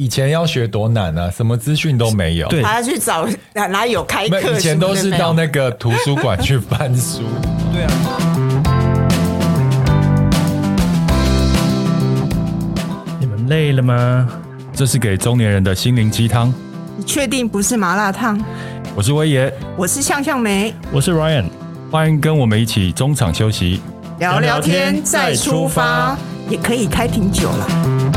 以前要学多难啊，什么资讯都没有，对，还要去找哪哪有开课，以前都是到那个图书馆去翻书。对啊。你们累了吗？这是给中年人的心灵鸡汤。你确定不是麻辣烫？我是威爷，我是向向梅，我是 Ryan，欢迎跟我们一起中场休息，聊聊天再出发，也可以开瓶酒了。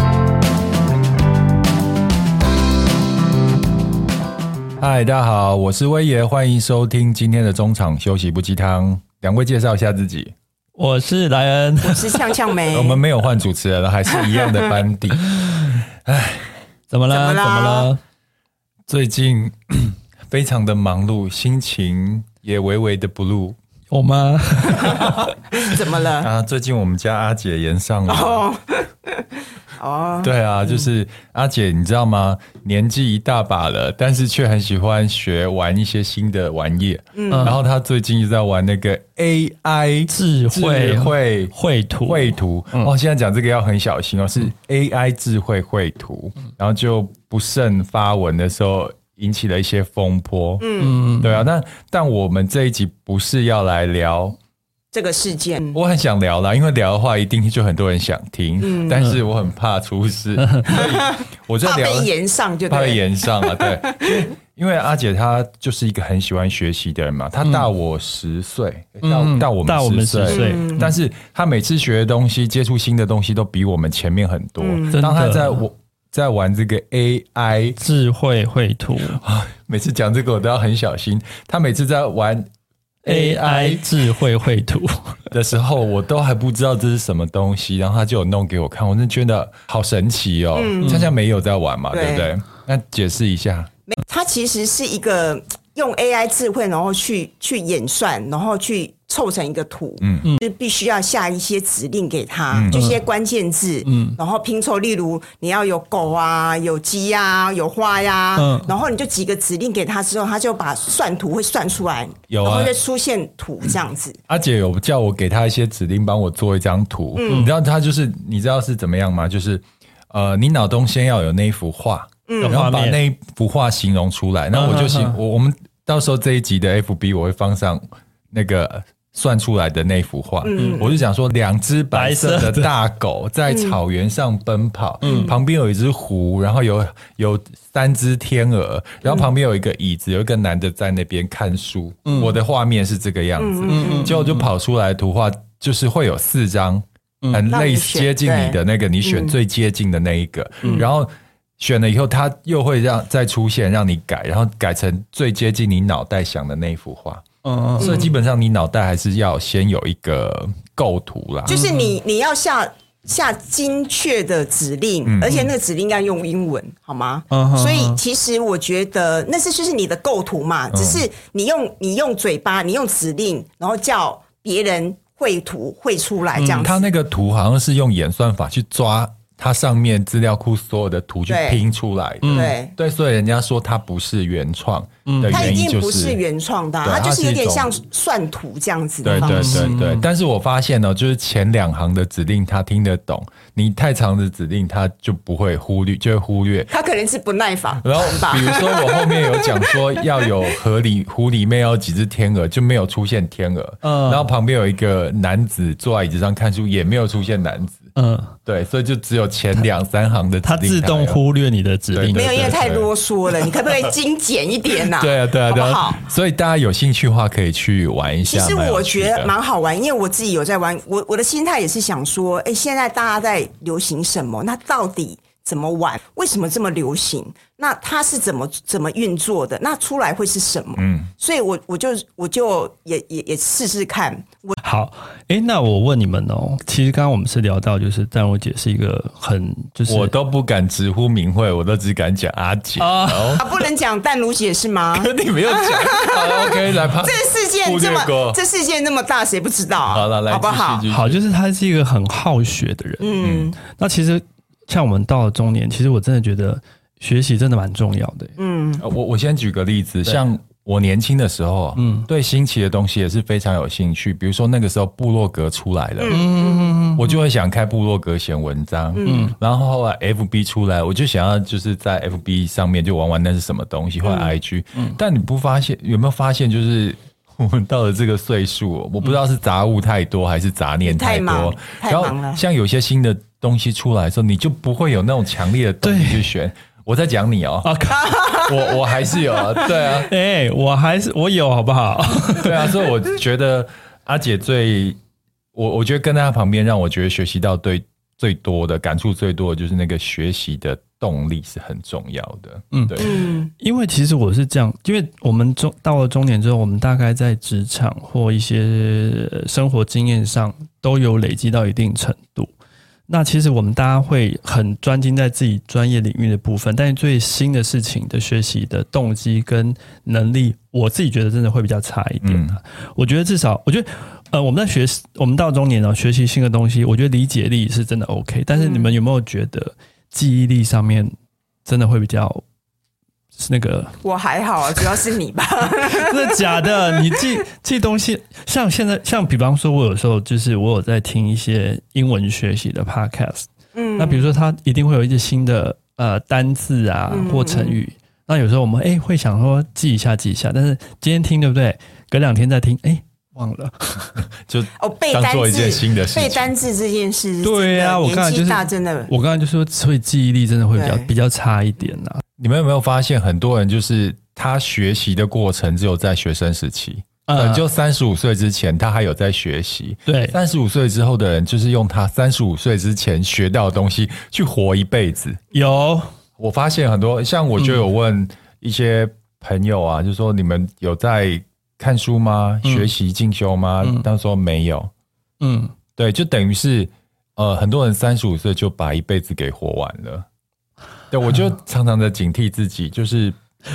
嗨，大家好，我是威爷，欢迎收听今天的中场休息不鸡汤。两位介绍一下自己。我是莱恩，我是呛呛梅。我们没有换主持人了，还是一样的班底。哎，怎么了？怎么了？最近 非常的忙碌，心情也微微的 blue。我吗？怎么了？啊，最近我们家阿姐延上了。哦，哦，对啊，就是阿姐，你知道吗？年纪一大把了，但是却很喜欢学玩一些新的玩意。嗯，然后她最近就在玩那个 AI 智慧绘绘图绘图。哦，现在讲这个要很小心哦，是 AI 智慧绘图，然后就。不慎发文的时候引起了一些风波，嗯，对啊，但但我们这一集不是要来聊这个事件，我很想聊啦，因为聊的话一定就很多人想听，嗯，但是我很怕出事，所以我在聊怕被延上就对，怕被延上了，对，因为阿姐她就是一个很喜欢学习的人嘛，她大我十岁，大大我们十岁，但是她每次学的东西、接触新的东西都比我们前面很多，当她在我。在玩这个 AI 智慧绘图。啊，每次讲这个我都要很小心。她每次在玩 AI 智慧绘图 的时候，我都还不知道这是什么东西，然后他就有弄给我看，我真的觉得好神奇哦。像像没有在玩嘛，对不对？那解释一下，它其实是一个用 AI 智慧，然后去去演算，然后去。凑成一个图，嗯。嗯，就必须要下一些指令给他，嗯、就一些关键字，嗯，然后拼凑，例如你要有狗啊，有鸡啊，有花呀、啊，嗯，然后你就几个指令给他之后，他就把算图会算出来，有、啊，然后就出现图这样子。阿姐有叫我给他一些指令，帮我做一张图，嗯，你知道他就是你知道是怎么样吗？就是呃，你脑中先要有那一幅画，嗯，然后把那一幅画形容出来，然后我就行我我们到时候这一集的 FB 我会放上那个。算出来的那幅画，嗯、我就想说，两只白色的大狗在草原上奔跑，嗯、旁边有一只狐，然后有有三只天鹅，然后旁边有一个椅子，有一个男的在那边看书。嗯、我的画面是这个样子，嗯、结果就跑出来的图画就是会有四张，很类似接近你的那个，你选最接近的那一个，嗯、然后选了以后，它又会让再出现让你改，然后改成最接近你脑袋想的那幅画。嗯，所以基本上你脑袋还是要先有一个构图啦，就是你你要下下精确的指令，嗯、而且那个指令要用英文，好吗？嗯、所以其实我觉得那是就是你的构图嘛，嗯、只是你用你用嘴巴，你用指令，然后叫别人绘图绘出来这样子。他、嗯、那个图好像是用演算法去抓。它上面资料库所有的图去拼出来的，对对，对，所以人家说它不是原创的原因就是，它一定不是原创的，它就是有点像算图这样子的方式。对对对对，但是我发现呢，就是前两行的指令他听得懂，你太长的指令他就不会忽略，就会忽略。他可能是不耐烦。然后比如说我后面有讲说要有河里 湖里面要有几只天鹅，就没有出现天鹅。嗯，然后旁边有一个男子坐在椅子上看书，也没有出现男子。嗯，对，所以就只有前两三行的指令，它自动忽略你的指令，没有，因为太啰嗦了。你可不可以精简一点呐？对啊，对啊，对啊。好，所以大家有兴趣的话，可以去玩一下。其实我觉得蛮好玩，因为我自己有在玩。我我的心态也是想说，哎，现在大家在流行什么？那到底怎么玩？为什么这么流行？那它是怎么怎么运作的？那出来会是什么？嗯，所以我我就我就也也也试试看。我好，哎，那我问你们哦，其实刚刚我们是聊到，就是淡如姐是一个很就是我都不敢直呼名讳，我都只敢讲阿姐啊，啊，不能讲淡如姐是吗？可你没有讲，好，OK，来吧。这事件这么这事件那么大，谁不知道？好了，来，好不好？好，就是他是一个很好学的人。嗯，那其实像我们到了中年，其实我真的觉得。学习真的蛮重要的。嗯，我我先举个例子，像我年轻的时候，嗯，对新奇的东西也是非常有兴趣。比如说那个时候部落格出来了，嗯，我就会想开部落格写文章，嗯，然后后来 FB 出来，我就想要就是在 FB 上面就玩玩那是什么东西，或者 IG，嗯，但你不发现有没有发现就是？我们到了这个岁数，我不知道是杂物太多还是杂念太多。太忙，太忙了。然后像有些新的东西出来的时候，你就不会有那种强烈的动力去选。我在讲你哦，我我还是有啊，对啊，哎、欸，我还是我有，好不好？对啊，所以我觉得阿姐最我我觉得跟在她旁边，让我觉得学习到对最多的感触最多的就是那个学习的。动力是很重要的，嗯，对，因为其实我是这样，因为我们中到了中年之后，我们大概在职场或一些生活经验上都有累积到一定程度。那其实我们大家会很专精在自己专业领域的部分，但是最新的事情的学习的动机跟能力，我自己觉得真的会比较差一点。嗯，我觉得至少，我觉得呃，我们在学，我们到中年了，学习新的东西，我觉得理解力是真的 OK。但是你们有没有觉得？记忆力上面真的会比较是那个，我还好啊，主要是你吧？真的假的？你记记东西，像现在，像比方说，我有时候就是我有在听一些英文学习的 podcast，嗯，那比如说他一定会有一些新的呃单字啊或成语，嗯、那有时候我们哎、欸、会想说记一下记一下，但是今天听对不对？隔两天再听，哎、欸。忘了，就哦背单词，背单字这件事，对呀、啊，我刚才就是真的，我刚才就说，所以记忆力真的会比较比较差一点呐、啊。你们有没有发现，很多人就是他学习的过程只有在学生时期，嗯，就三十五岁之前他还有在学习，对，三十五岁之后的人就是用他三十五岁之前学到的东西去活一辈子。有，我发现很多，像我就有问一些朋友啊，嗯、就说你们有在。看书吗？学习进修吗？嗯、当时说没有。嗯，对，就等于是，呃，很多人三十五岁就把一辈子给活完了。对，我就常常的警惕自己，就是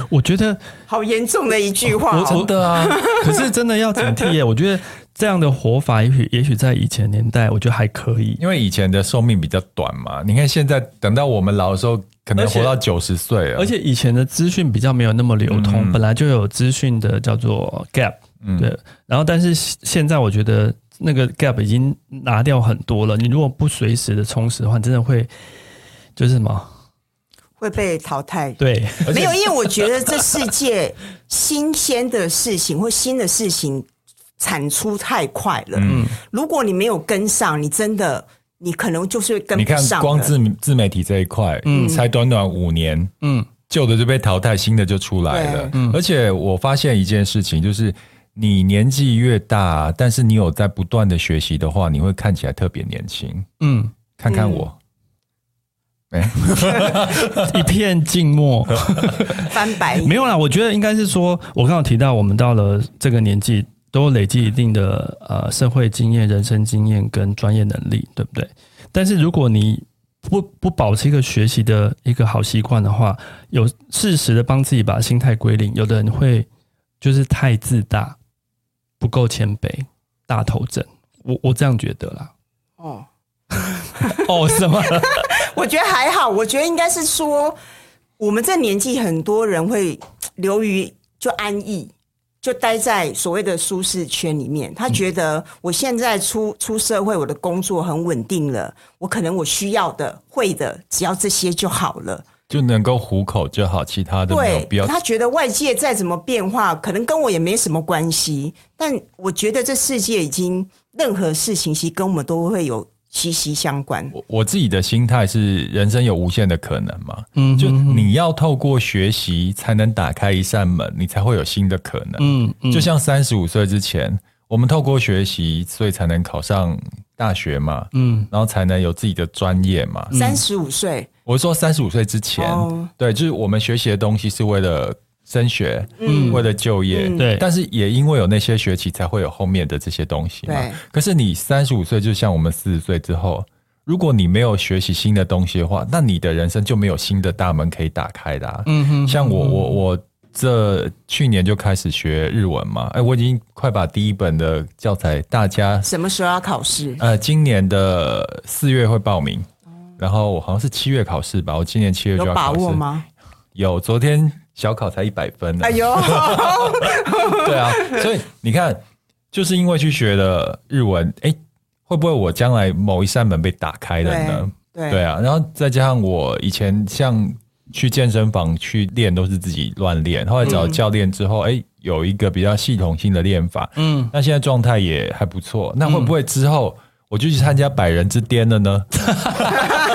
我觉得好严重的一句话，真的啊。可是真的要警惕耶。我觉得这样的活法，也许也许在以前年代，我觉得还可以，因为以前的寿命比较短嘛。你看现在，等到我们老的时候。可能活到九十岁了，而且以前的资讯比较没有那么流通，嗯、本来就有资讯的叫做 gap，嗯，对。然后，但是现在我觉得那个 gap 已经拿掉很多了。你如果不随时的充实的话，你真的会就是什么会被淘汰。对，没有，因为我觉得这世界新鲜的事情或新的事情产出太快了。嗯，如果你没有跟上，你真的。你可能就是跟不上。你看，光自自媒体这一块，嗯，才短短五年，嗯，旧的就被淘汰，新的就出来了。嗯，而且我发现一件事情，就是你年纪越大，但是你有在不断的学习的话，你会看起来特别年轻。嗯，看看我，哎，一片静默，翻白眼。没有啦，我觉得应该是说，我刚刚提到，我们到了这个年纪。都累积一定的呃社会经验、人生经验跟专业能力，对不对？但是如果你不不保持一个学习的一个好习惯的话，有适时的帮自己把心态归零，有的人会就是太自大，不够谦卑，大头症。我我这样觉得啦。哦 哦，什么？我觉得还好。我觉得应该是说，我们这年纪很多人会流于就安逸。就待在所谓的舒适圈里面，他觉得我现在出出社会，我的工作很稳定了，我可能我需要的会的，只要这些就好了，就能够糊口就好，其他的没有必要。他觉得外界再怎么变化，可能跟我也没什么关系。但我觉得这世界已经任何事情，其实跟我们都会有。息息相关。我我自己的心态是，人生有无限的可能嘛。嗯，就你要透过学习才能打开一扇门，你才会有新的可能。嗯，嗯，就像三十五岁之前，我们透过学习，所以才能考上大学嘛。嗯，然后才能有自己的专业嘛。三十五岁，我是说三十五岁之前，哦，对，就是我们学习的东西是为了。升学，嗯，为了就业，对、嗯，但是也因为有那些学习，才会有后面的这些东西嘛。对。可是你三十五岁，就像我们四十岁之后，如果你没有学习新的东西的话，那你的人生就没有新的大门可以打开的、啊。嗯哼。像我，我，我这去年就开始学日文嘛。哎，我已经快把第一本的教材，大家什么时候要考试？呃，今年的四月会报名，然后我好像是七月考试吧。我今年七月就要考试。有把握吗？有，昨天。小考才一百分呢。哎呦，对啊，所以你看，就是因为去学了日文，哎，会不会我将来某一扇门被打开了呢？对，对啊，然后再加上我以前像去健身房去练，都是自己乱练，后来找教练之后，哎、嗯，有一个比较系统性的练法，嗯，那现在状态也还不错。那会不会之后我就去参加百人之巅了呢？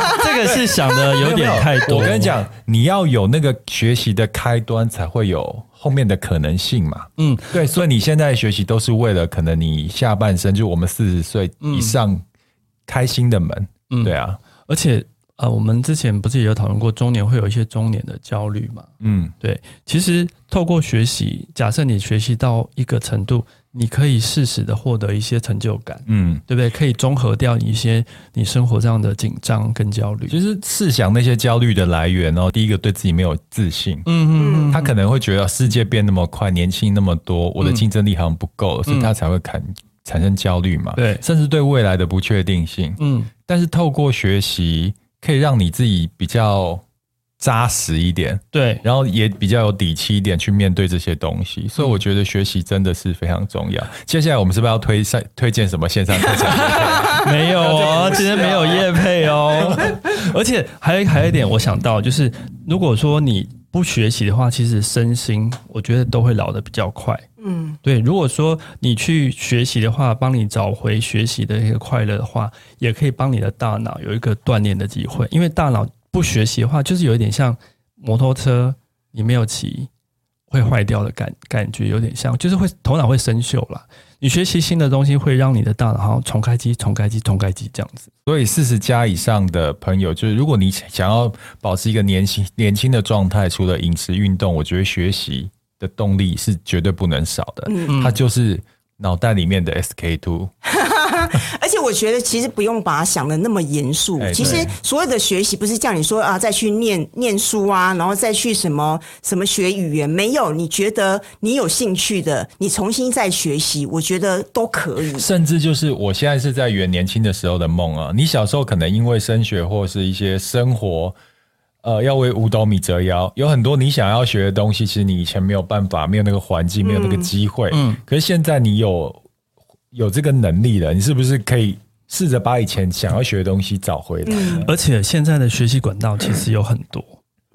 这个是想的有点 太多。我跟你讲，你要有那个学习的开端，才会有后面的可能性嘛。嗯，对，所以你现在学习都是为了可能你下半生，就我们四十岁以上开心的门。嗯，对啊。而且，呃，我们之前不是也有讨论过，中年会有一些中年的焦虑嘛？嗯，对。其实透过学习，假设你学习到一个程度，你可以适时的获得一些成就感，嗯，对不对？可以综合掉一些你生活上的紧张跟焦虑。其实试想那些焦虑的来源哦，第一个对自己没有自信，嗯嗯嗯，他可能会觉得世界变那么快，年轻那么多，我的竞争力好像不够，嗯，所以他才会产产生焦虑嘛？对，甚至对未来的不确定性，嗯。但是透过学习，可以让你自己比较扎实一点，对，然后也比较有底气一点去面对这些东西。所以我觉得学习真的是非常重要。接下来我们是不是要推上推荐什么线上课程？没有哦，今天没有业配哦。而且还有还有一点，我想到就是，如果说你不学习的话，其实身心我觉得都会老得比较快。嗯，对。如果说你去学习的话，帮你找回学习的一个快乐的话，也可以帮你的大脑有一个锻炼的机会。因为大脑不学习的话，就是有一点像摩托车，你没有骑会坏掉的感感觉，有点像，就是会头脑会生锈了。你学习新的东西，会让你的大脑好像重开机、重开机、重开机这样子。所以四十加以上的朋友，就是如果你想要保持一个年轻年轻的状态，除了饮食、运动，我觉得学习。的动力是绝对不能少的，嗯，它就是脑袋里面的 SK two，而且我觉得其实不用把它想的那么严肃，欸。其实所有的学习不是叫你说啊，再去念念书啊，然后再去什么什么学语言，没有，你觉得你有兴趣的，你重新再学习，我觉得都可以。甚至就是我现在是在圆年轻的时候的梦啊，你小时候可能因为升学或是一些生活。呃，要为五斗米折腰，有很多你想要学的东西，其实你以前没有办法，没有那个环境，没有那个机会。嗯，可是现在你有有这个能力了，你是不是可以试着把以前想要学的东西找回来？嗯，而且现在的学习管道其实有很多。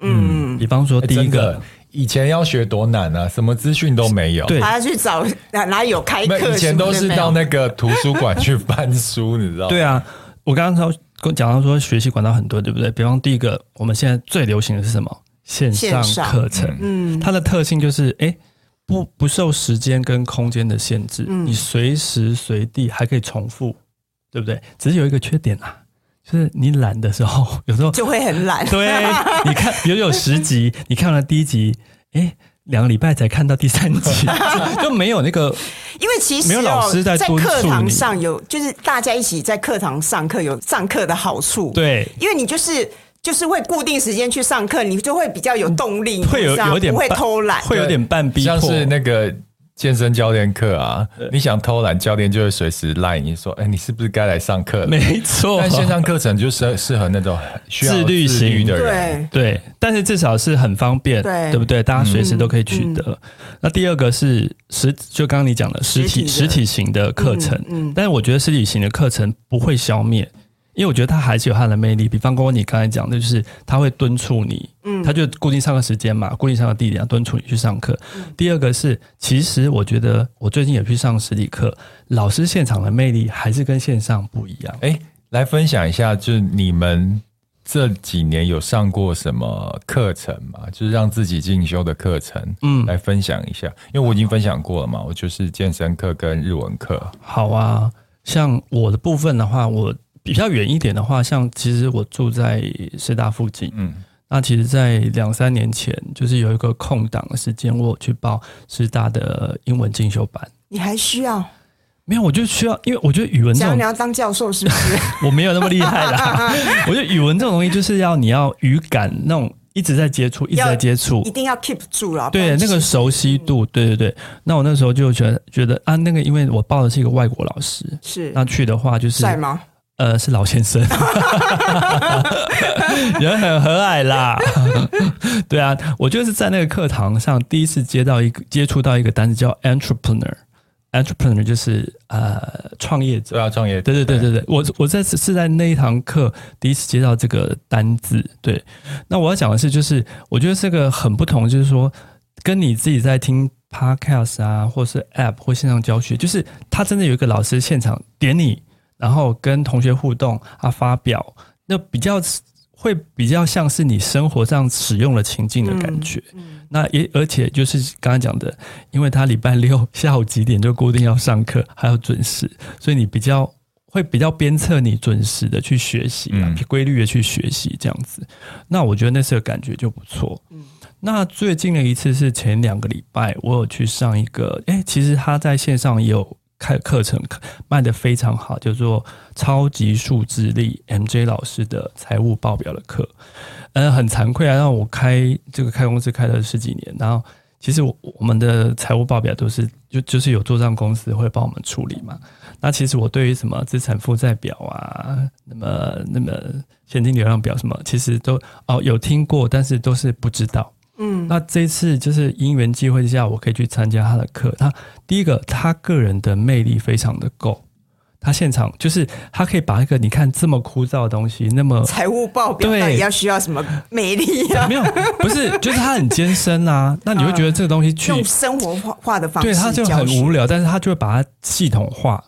嗯，比方说第一个，以前要学多难啊，什么资讯都没有，对，还要去找哪哪有开课？以前都是到那个图书馆去翻书，你知道？对啊，我刚刚说。跟讲到说学习管道很多，对不对？比方第一个，我们现在最流行的是什么？线上课程。嗯，它的特性就是，哎，不不受时间跟空间的限制，嗯，你随时随地还可以重复，对不对？只是有一个缺点啊，就是你懒的时候，有时候就会很懒。对，你看，比如有十集，你看了第一集，哎。两个礼拜才看到第三集，就没有那个，因为其实没有老师在课堂上有，就是大家一起在课堂上课有上课的好处。对，因为你就是就是会固定时间去上课，你就会比较有动力，会有有点不会偷懒，会有点半逼迫，像是那个。健身教练课啊，你想偷懒，教练就会随时赖你说：“哎、欸，你是不是该来上课？”没错，但线上课程就适适合那种需要自律型的人。对，对，但是至少是很方便，对，对不对？大家随时都可以取得。嗯、那第二个是实，就刚刚你讲的实体实体型的课程，嗯，嗯，但是我觉得实体型的课程不会消灭。因为我觉得他还是有他的魅力，比方说你刚才讲的，就是他会敦促你，嗯，他就固定上课时间嘛，固定上课地点，敦促你去上课。嗯。第二个是，其实我觉得我最近也去上实体课，老师现场的魅力还是跟线上不一样。哎，来分享一下，就是你们这几年有上过什么课程吗？就是让自己进修的课程，嗯，来分享一下。因为我已经分享过了嘛，我就是健身课跟日文课。好啊，像我的部分的话，我。比较远一点的话，像其实我住在师大附近，嗯，那其实，在两三年前，就是有一个空档的时间，我有去报师大的英文进修班。你还需要？没有，我就需要，因为我觉得语文这种，你要当教授是不是？我没有那么厉害啦。我觉得语文这种东西，就是要你要语感那种一直在接触，一直在接触，一定要 keep 住了。对，那个熟悉度，对对对。那我那时候就觉得觉得啊，那个因为我报的是一个外国老师，是那去的话就是帅吗？呃，是老先生，人很和蔼啦。对啊，我就是在那个课堂上第一次接到一个接触到一个单词叫 entrepreneur，entrepreneur 就是呃创业者，对啊，创业者，对对对对对，我我在是在那一堂课第一次接到这个单字。对，那我要讲的是，就是我觉得这个很不同，就是说跟你自己在听 podcast 啊，或是 app 或线上教学，就是他真的有一个老师现场点你。然后跟同学互动啊，发表那比较会比较像是你生活上使用了情境的感觉。嗯嗯、那也而且就是刚刚讲的，因为他礼拜六下午几点就固定要上课，还要准时，所以你比较会比较鞭策你准时的去学习，嗯、规律的去学习这样子。那我觉得那次的感觉就不错。嗯、那最近的一次是前两个礼拜，我有去上一个，诶，其实他在线上也有。开课程卖得非常好，叫做超级数字力 MJ 老师的财务报表的课。嗯，很惭愧啊，让我开这个开公司开了十几年，然后其实我我们的财务报表都是就就是有做账公司会帮我们处理嘛。那其实我对于什么资产负债表啊，那么那么现金流量表什么，其实都哦有听过，但是都是不知道。嗯，那这次就是因缘机会之下，我可以去参加他的课。他第一个，他个人的魅力非常的够。他现场就是他可以把一个你看这么枯燥的东西，那么财务报表，对，要需要什么魅力啊？没有，不是，就是他很艰深啊。那你会觉得这个东西去、嗯、用生活化的方式，对，他就很无聊，但是他就会把它系统化。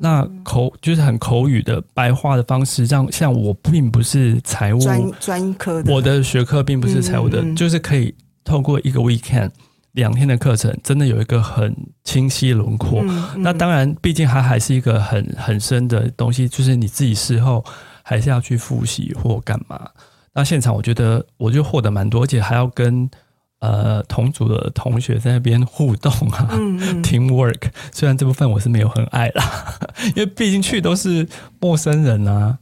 那口就是很口语的白话的方式，让像我并不是财务专专科的，我的学科并不是财务的，嗯嗯就是可以透过一个 weekend 两天的课程，真的有一个很清晰轮廓。那当然，毕竟它还是一个很很深的东西，就是你自己事后还是要去复习或干嘛。那现场我觉得我就获得蛮多，而且还要跟。呃，同组的同学在那边互动啊，嗯嗯，teamwork。虽然这部分我是没有很爱啦，因为毕竟去都是陌生人啊，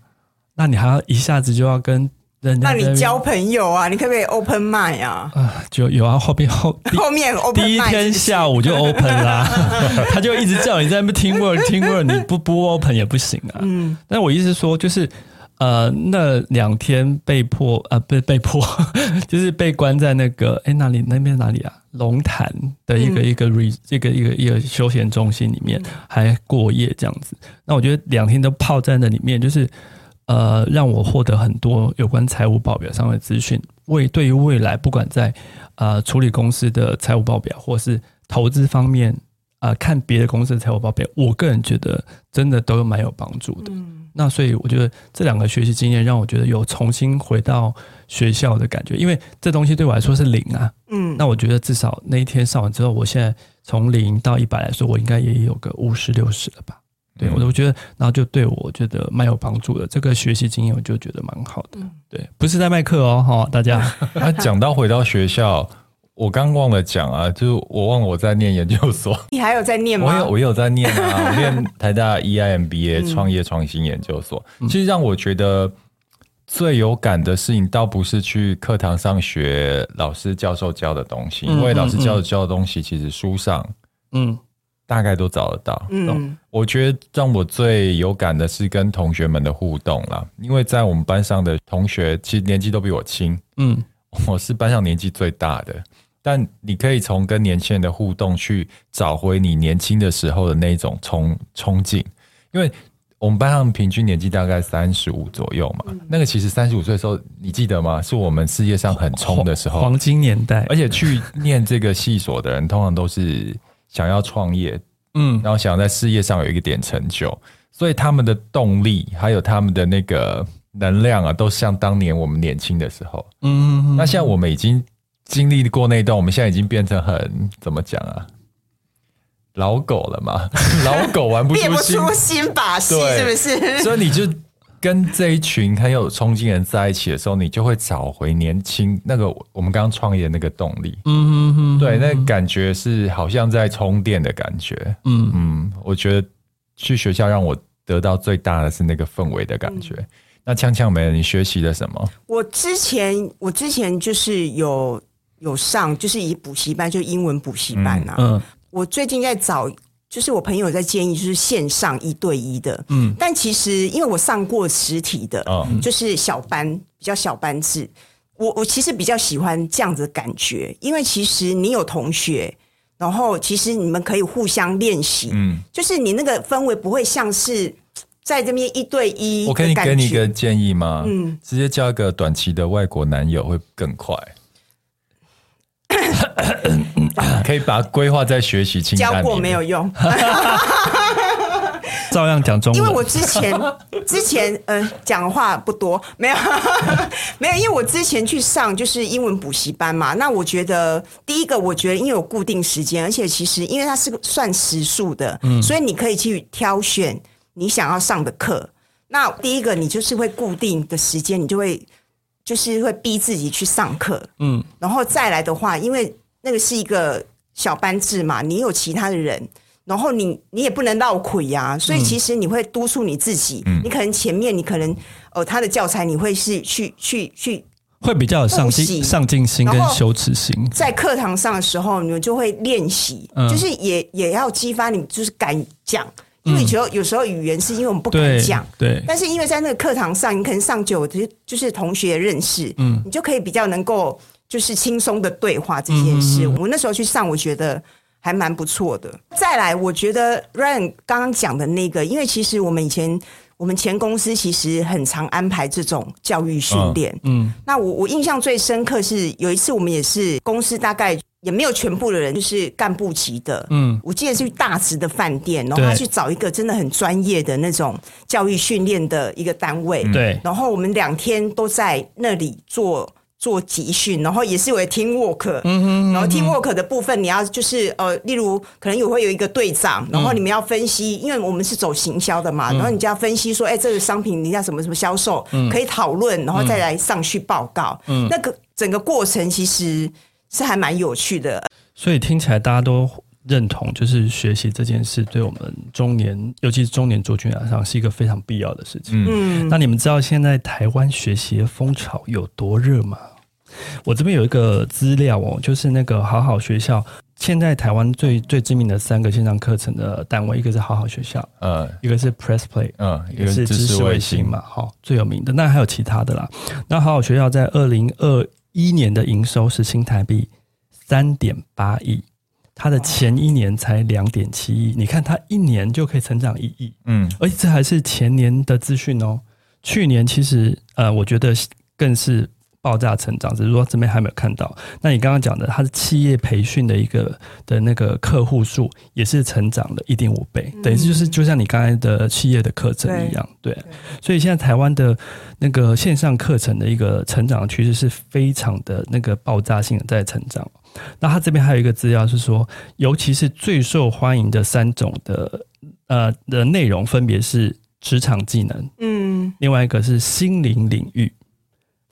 那你还要一下子就要跟人家，那你交朋友啊？你可不可以 open mind 啊？啊，就有啊，后面后 后面 open 第一天下午就 open 啦，他就一直叫你在那边 teamwork teamwork，你不不 open 也不行啊。嗯，但我意思是说就是。呃，那两天被迫呃被被迫，就是被关在那个哎哪里那边哪里啊？龙潭的一个、嗯、一个 re 这个一个一个休闲中心里面还过夜这样子。那我觉得两天都泡在那里面，就是呃让我获得很多有关财务报表上的资讯。为对于未来不管在呃处理公司的财务报表，或是投资方面啊、呃、看别的公司的财务报表，我个人觉得真的都蛮有帮助的。嗯那所以我觉得这两个学习经验让我觉得有重新回到学校的感觉，因为这东西对我来说是零啊。嗯，那我觉得至少那一天上完之后，我现在从零到一百来说，我应该也有个五十六十了吧？对，我我觉得，然后就对我觉得蛮有帮助的。这个学习经验我就觉得蛮好的。对，不是在卖课哦，哈，大家。那讲到回到学校。我刚忘了讲啊，就是我忘了我在念研究所。你还有在念吗？我有，我有在念啊，我念台大 EIMBA 创业创新研究所。嗯、其实让我觉得最有感的事情，倒不是去课堂上学老师教授教的东西，嗯、因为老师教授教的东西，其实书上嗯大概都找得到。嗯，我觉得让我最有感的是跟同学们的互动啦，因为在我们班上的同学其实年纪都比我轻，嗯，我是班上年纪最大的。但你可以从跟年轻人的互动去找回你年轻的时候的那种冲冲劲，因为我们班上平均年纪大概三十五左右嘛。嗯、那个其实三十五岁的时候，你记得吗？是我们事业上很冲的时候，黄金年代。而且去念这个系所的人，通常都是想要创业，嗯，然后想要在事业上有一个点成就，所以他们的动力还有他们的那个能量啊，都像当年我们年轻的时候。嗯，那现在我们已经。经历过那一段，我们现在已经变成很怎么讲啊？老狗了嘛？老狗玩不出新 不出新把戏，是不是？所以你就跟这一群很有冲劲人在一起的时候，你就会找回年轻那个我们刚刚创业的那个动力。嗯嗯嗯，对，那感觉是好像在充电的感觉。嗯嗯，我觉得去学校让我得到最大的是那个氛围的感觉。嗯、那呛呛梅，你学习了什么？我之前我之前就是有。有上就是以补习班，就英文补习班啊。嗯，嗯，我最近在找，就就是我朋友在建议，就是线上一对一的。嗯，但其实因为我上过实体的，哦，就是小班比较小班制，我我其实比较喜欢这样子的感觉，因为其实你有同学，然后其实你们可以互相练习，嗯，就是你那个氛围不会像是。在这边一对一，我可以给你一个建议吗？嗯，直接交一个短期的外国男友会更快。可以把它规划在学习清单里面。交过没有用，照样讲中文。因为我之前之前呃讲话不多，没有 没有，因为我之前去上就是英文补习班嘛。那我觉得第一个，我觉得因为有固定时间，而且其实因为它是算时数的，嗯，所以你可以去挑选。你想要上的课，那第一个你就是会固定的时间，你就会就是会逼自己去上课，嗯，然后再来的话，因为那个是一个小班制嘛，你有其他的人，然后你你也不能闹亏呀，所以其实你会督促你自己，嗯，你可能前面你可能呃他的教材你会是去去去会比较有上进上进心跟羞耻心，在课堂上的时候你们就会练习，嗯，就是也也要激发你就是敢讲。因为有时候有时候语言是因为我们不敢讲，对，但是因为在那个课堂上，你可能上久，就就是同学认识，嗯，你就可以比较能够就是轻松的对话这件事。我那时候去上，我觉得还蛮不错的。再来，我觉得 Ryan 刚刚讲的那个，因为其实我们以前我们前公司其实很常安排这种教育训练，嗯，那我我印象最深刻是有一次我们也是公司大概。也没有全部的人，就是干部级的。嗯，我记得是去大直的饭店，然后他去找一个真的很专业的那种教育训练的一个单位。对，然后我们两天都在那里做做集训，然后也是有 team work。然后 team work 的部分，你要就是呃，例如可能也会有一个队长，然后你们要分析，因为我们是走行销的嘛，然后你就要分析说，哎，这个商品你要什么什么销售，可以讨论，然后再来上去报告。嗯，那个整个过程其实。是还蛮有趣的，所以听起来大家都认同，就是学习这件事对我们中年，尤其是中年族群来讲，是一个非常必要的事情。嗯，那你们知道现在台湾学习的风潮有多热吗？我这边有一个资料哦，就是那个好好学校，现在台湾最最知名的三个线上课程的单位，一个是好好学校，呃，一个是 Press Play，嗯，一个是知识卫星嘛，好，最有名的。那还有其他的啦。那好好学校在二零二一年的营收是新台币三点八亿，它的前一年才两点七亿，你看它一年就可以成长一亿，嗯，而且这还是前年的资讯哦。去年其实呃，我觉得更是。爆炸成长，只是说这边还没有看到。那你刚刚讲的，它的企业培训的一个的那个客户数也是成长了一点五倍，等于就是就像你刚才的企业的课程一样，对。对，所以现在台湾的那个线上课程的一个成长趋势是非常的那个爆炸性的在成长。那它这边还有一个资料是说，尤其是最受欢迎的三种的呃的内容，分别是职场技能，嗯，另外一个是心灵领域。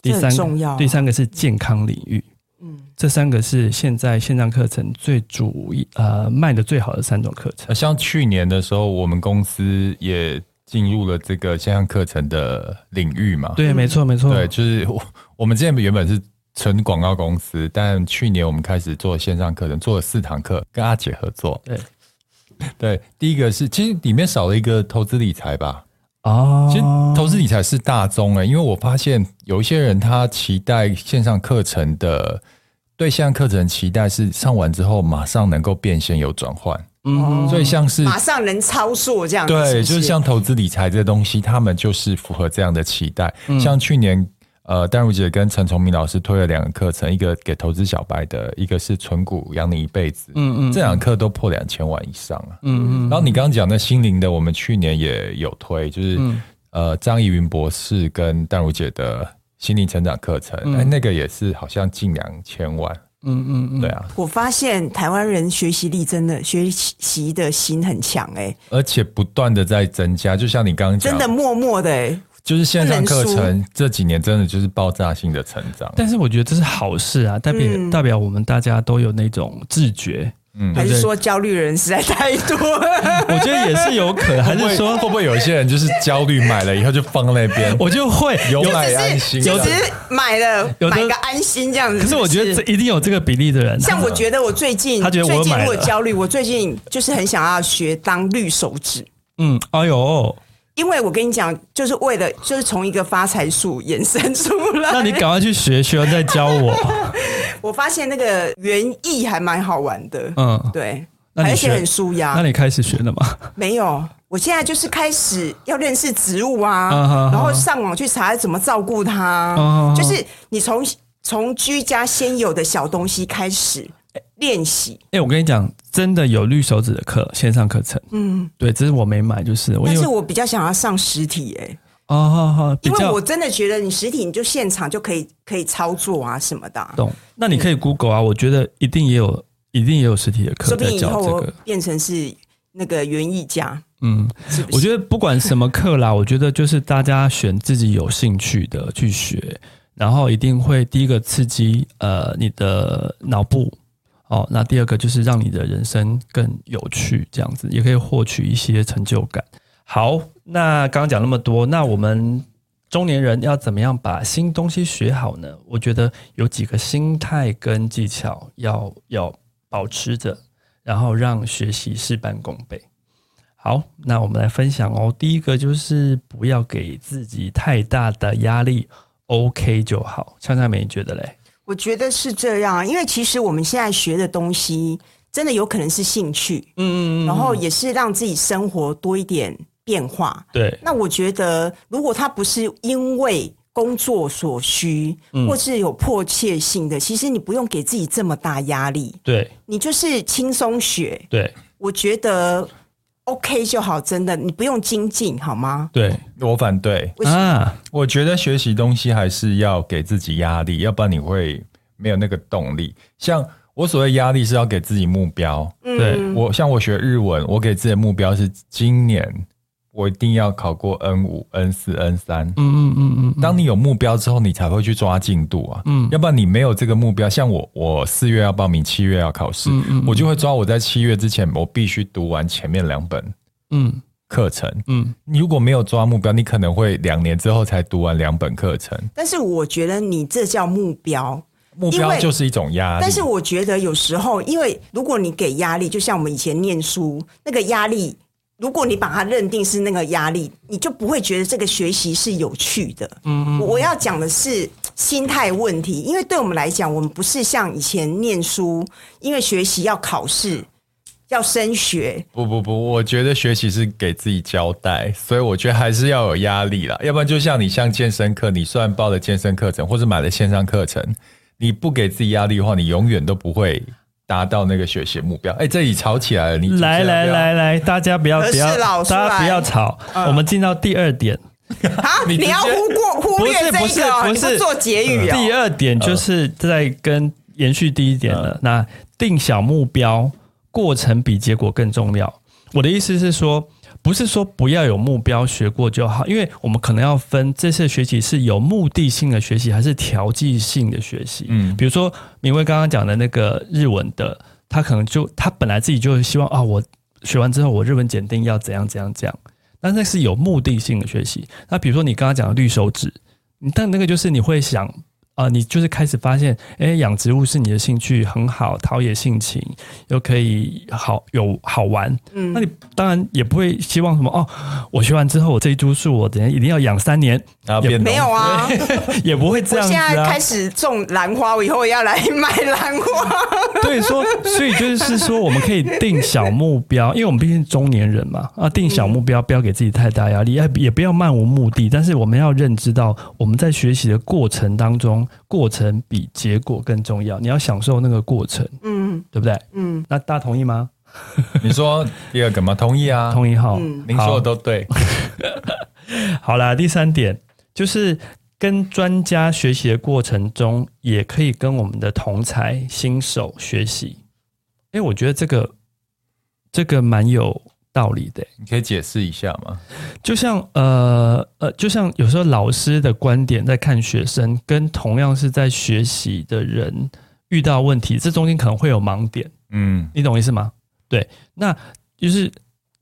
第三个，第三个是健康领域，嗯，这三个是现在线上课程最主呃卖的最好的三种课程。像去年的时候，我们公司也进入了这个线上课程的领域嘛。对，没错，没错。对，就是我我们之前原本是纯广告公司，但去年我们开始做线上课程，做了四堂课，跟阿姐合作。对，对，第一个是其实里面少了一个投资理财吧。哦，其实投资理财是大宗诶，因为我发现有一些人他期待线上课程的，对线上课程期待是上完之后马上能够变现有转换，嗯，所以像是马上能操作这样，对，就是像投资理财这东西，他们就是符合这样的期待，像去年。呃，淡如姐跟陈崇明老师推了两个课程，一个给投资小白的，一个是存股养你一辈子。嗯嗯，这两课都破两千万以上啊。嗯嗯。然后你刚刚讲的心灵的，我们去年也有推，就是、嗯、呃张怡云博士跟淡如姐的心灵成长课程，哎、嗯，那个也是好像近两千万。嗯嗯嗯，对啊。我发现台湾人学习力真的学习的心很强哎、欸，而且不断的在增加，就像你刚刚讲，真的默默的哎、欸。就是线上课程这几年真的就是爆炸性的成长，但是我觉得这是好事啊，代表代表我们大家都有那种自觉，嗯，还是说焦虑的人实在太多？我觉得也是有可能，还是说会不会有一些人就是焦虑买了以后就放在那边？我就会有买安心，有只是买了买个安心这样子。可是我觉得这一定有这个比例的人。像我觉得我最近，他觉得我最近如果焦虑，我最近就是很想要学当绿手指。嗯，哎呦。因为我跟你讲，就是为了就是从一个发财树延伸出来。那你赶快去学，学完再教我。我发现那个园艺还蛮好玩的，嗯，对，而且很舒压。那你开始学了吗？没有，我现在就是开始要认识植物啊，啊然后上网去查怎么照顾它，啊、就是你从从居家先有的小东西开始。练习。哎、欸，我跟你讲，真的有绿手指的课，线上课程。嗯，对，只是我没买，就是。但是我比较想要上实体、欸，哎。哦，好好。因为我真的觉得你实体你就现场就可以可以操作啊什么的、啊。懂？那你可以 Google 啊，我觉得一定也有，一定也有实体的课。说不定以后我变成是那个园艺家。嗯，是是？我觉得不管什么课啦，我觉得就是大家选自己有兴趣的去学，然后一定会第一个刺激呃你的脑部。哦，那第二个就是让你的人生更有趣，这样子也可以获取一些成就感。好，那刚刚讲那么多，那我们中年人要怎么样把新东西学好呢？我觉得有几个心态跟技巧要要保持着，然后让学习事半功倍。好，那我们来分享哦。第一个就是不要给自己太大的压力，OK 就好。呛呛梅你觉得嘞？我觉得是这样，因为其实我们现在学的东西，真的有可能是兴趣，嗯，然后也是让自己生活多一点变化。对，那我觉得，如果他不是因为工作所需，或是有迫切性的，其实你不用给自己这么大压力。对，你就是轻松学。对，我觉得。OK 就好，真的，你不用精进，好吗？对，我反对啊！我觉得学习东西还是要给自己压力，要不然你会没有那个动力。像我所谓压力是要给自己目标，嗯、对我像我学日文，我给自己的目标是今年。我一定要考过 N 五、N 四、N 三。嗯嗯嗯嗯。当你有目标之后，你才会去抓进度啊。嗯。要不然你没有这个目标，像我，我四月要报名，七月要考试，嗯嗯，我就会抓我在七月之前，我必须读完前面两本嗯课程。嗯。你如果没有抓目标，你可能会两年之后才读完两本课程。但是我觉得你这叫目标，目标就是一种压力。但是我觉得有时候，因为如果你给压力，就像我们以前念书那个压力。如果你把它认定是那个压力，你就不会觉得这个学习是有趣的。嗯，我要讲的是心态问题，因为对我们来讲，我们不是像以前念书，因为学习要考试，要升学。不不不，我觉得学习是给自己交代，所以我觉得还是要有压力啦。要不然，就像你像健身课，你虽然报了健身课程，或者买了线上课程，你不给自己压力的话，你永远都不会。达到那个学习目标，哎、欸，这里吵起来了！你来来来来，大家不要不要，大家不要吵。嗯、我们进到第二点，啊，你要忽过忽略这个，不是不是不是做结语、啊。第二点就是在跟延续第一点了。嗯、那定小目标，过程比结果更重要。我的意思是说。不是说不要有目标，学过就好，因为我们可能要分这次学习是有目的性的学习，还是调剂性的学习。嗯，比如说明威刚刚讲的那个日文的，他可能就他本来自己就希望啊，我学完之后我日文检定要怎样怎样怎样，但那是有目的性的学习。那比如说你刚刚讲的绿手指，但那个就是你会想。你就是开始发现，哎，养植物是你的兴趣，很好，陶冶性情，又可以好有好玩。嗯，那你当然也不会希望什么哦，我学完之后，我这一株树，我等下一定要养三年，然后变没有啊，也不会这样。我现在开始种兰花，我以后要来 卖兰花。对，说，所以就是说，我们可以定小目标，因为我们毕竟中年人嘛，啊，定小目标，不要给自己太大压力，也也不要漫无目的，但是我们要认知到，我们在学习的过程当中。过程比结果更重要，你要享受那个过程，嗯，对不对？嗯，那大家同意吗？你说第二个吗？同意啊，同意哈。您说的都对。好 啦，第三点就是跟专家学习的过程中，也可以跟我们的同才新手学习。哎，我觉得这个这个蛮有。道理的，你可以解释一下吗？就像呃呃，就像有时候老师的观点在看学生，跟同样是在学习的人遇到问题，这中间可能会有盲点。嗯，你懂意思吗？对，那就是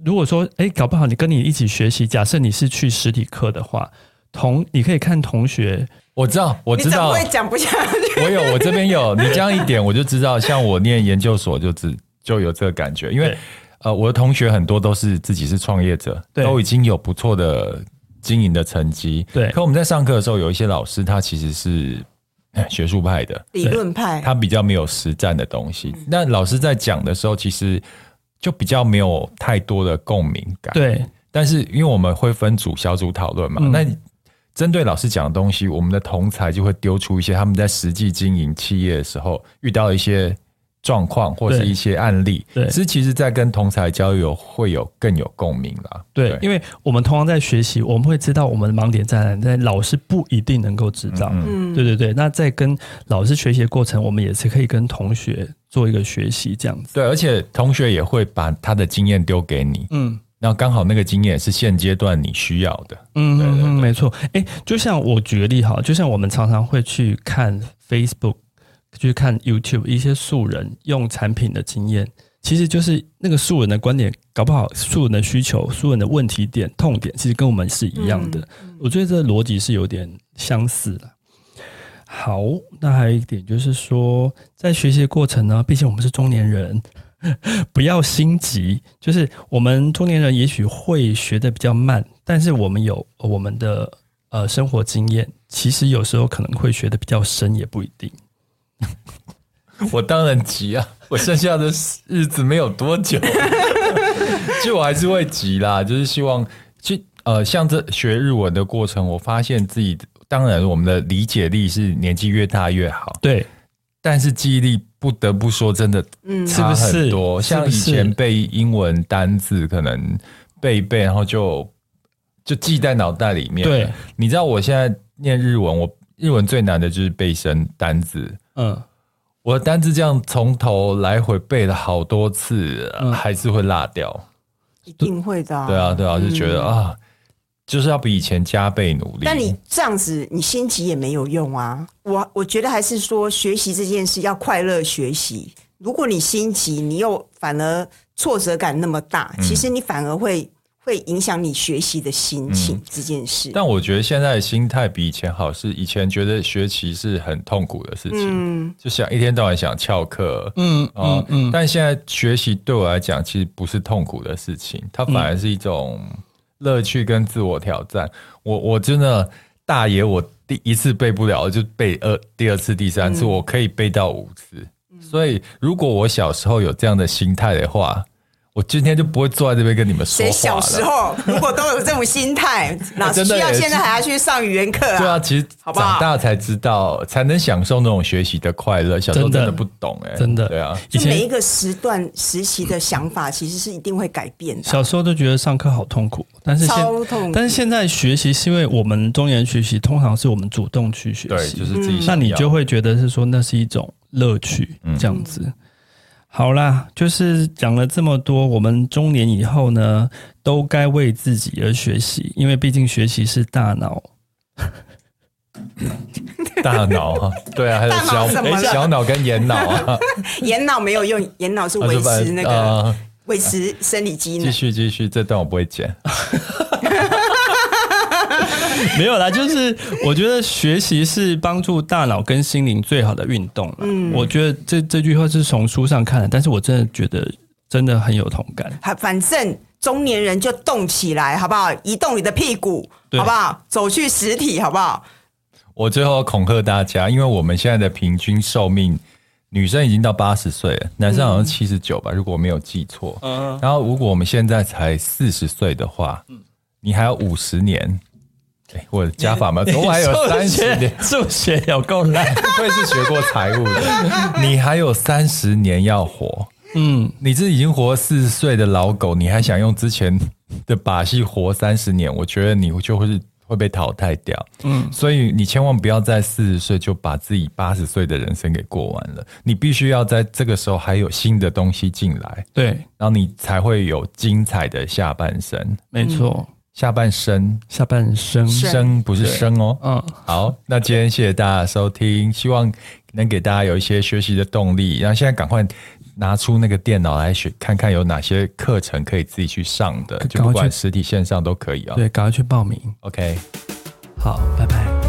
如果说，哎，搞不好你跟你一起学习，假设你是去实体课的话，同你可以看同学，我知道，我知道，我也讲不下去。我有，我这边有，你这样一点，我就知道，像我念研究所就只就有这个感觉，因为呃，我的同学很多都是自己是创业者，都已经有不错的。经营的成绩，对。可我们在上课的时候，有一些老师他其实是学术派的，理论派，他比较没有实战的东西。那老师在讲的时候，其实就比较没有太多的共鸣感。对。但是因为我们会分组小组讨论嘛，嗯、那针对老师讲的东西，我们的同才就会丢出一些他们在实际经营企业的时候遇到一些。状况或是一些案例，对，其实其实，在跟同才交流会有更有共鸣啦。对，因为我们通常在学习，我们会知道我们的盲点在哪，但老师不一定能够知道。嗯，对对对。那在跟老师学习的过程，我们也是可以跟同学做一个学习，这样子。对，而且同学也会把他的经验丢给你。嗯，然后刚好那个经验是现阶段你需要的。嗯嗯嗯，没错。哎，就像我举个例哈，就像我们常常会去看 Facebook。去看 YouTube 一些素人用产品的经验，其实就是那个素人的观点，搞不好素人的需求、素人的问题点、痛点，其实跟我们是一样的。嗯、我觉得这个逻辑是有点相似的。好，那还有一点就是说，在学习的过程呢，毕竟我们是中年人，不要心急。就是我们中年人也许会学的比较慢，但是我们有我们的呃生活经验，其实有时候可能会学的比较深，也不一定。我当然急啊！我剩下的日子没有多久，就我还是会急啦。就是希望，就呃，像这学日文的过程，我发现自己，当然我们的理解力是年纪越大越好，对。但是记忆力不得不说，真的差很多。像以前背英文单字，可能背一背，然后就就记在脑袋里面。对，你知道我现在念日文，我日文最难的就是背生单字。嗯。我的单字这样从头来回背了好多次，嗯、还是会落掉，一定会的、啊。对啊，对啊，就觉得、嗯、啊，就是要比以前加倍努力。但你这样子，你心急也没有用啊。我我觉得还是说，学习这件事要快乐学习。如果你心急，你又反而挫折感那么大，其实你反而会。会影响你学习的心情、嗯、这件事，但我觉得现在的心态比以前好。是以前觉得学习是很痛苦的事情，嗯、就想一天到晚想翘课，嗯嗯嗯。但现在学习对我来讲，其实不是痛苦的事情，它反而是一种乐趣跟自我挑战。嗯、我我真的大爷，我第一次背不了，就背二第二次、第三次，嗯、我可以背到五次。所以，如果我小时候有这样的心态的话。我今天就不会坐在这边跟你们说话了。小时候如果都有这种心态，哪 需要现在还要去上语言课啊？对啊，其实长大才知道，才能享受那种学习的快乐。小时候真的不懂哎，真的。对啊，就每一个时段实习的想法，其实是一定会改变的。小时候都觉得上课好痛苦，但是超痛苦。但是现在学习是因为我们中年学习，通常是我们主动去学习，对，就是自己。那你就会觉得是说，那是一种乐趣，这样子。好啦，就是讲了这么多，我们中年以后呢，都该为自己而学习，因为毕竟学习是大脑，大脑哈，对啊，还有小诶小脑跟眼脑啊，眼脑没有用，眼脑是维持那个维持生理机能。继续继续，这段我不会剪。没有啦，就是我觉得学习是帮助大脑跟心灵最好的运动。嗯，我觉得这这句话是从书上看的，但是我真的觉得真的很有同感。反正中年人就动起来，好不好？移动你的屁股，好不好？走去实体，好不好？我最后恐吓大家，因为我们现在的平均寿命，女生已经到八十岁了，男生好像七十九吧，如果我没有记错。嗯，然后如果我们现在才四十岁的话，嗯，你还有五十年。我的加法吗？我还有三十年，数学有够烂，不愧是学过财务的。你还有三十年要活，嗯，你这已经活四十岁的老狗，你还想用之前的把戏活三十年？我觉得你就会是会被淘汰掉，嗯，所以你千万不要在四十岁就把自己八十岁的人生给过完了，你必须要在这个时候还有新的东西进来，对，然后你才会有精彩的下半生，没错。下半生，下半生，生不是生哦。嗯，好，那今天谢谢大家收听，希望能给大家有一些学习的动力。然后现在赶快拿出那个电脑来学，看看有哪些课程可以自己去上的，就不管实体线上都可以啊。对，赶快去报名。OK，好，拜拜。